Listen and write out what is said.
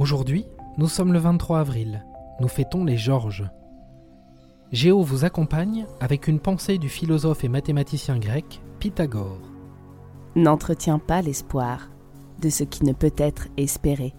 Aujourd'hui, nous sommes le 23 avril. Nous fêtons les Georges. Géo vous accompagne avec une pensée du philosophe et mathématicien grec Pythagore. N'entretiens pas l'espoir de ce qui ne peut être espéré.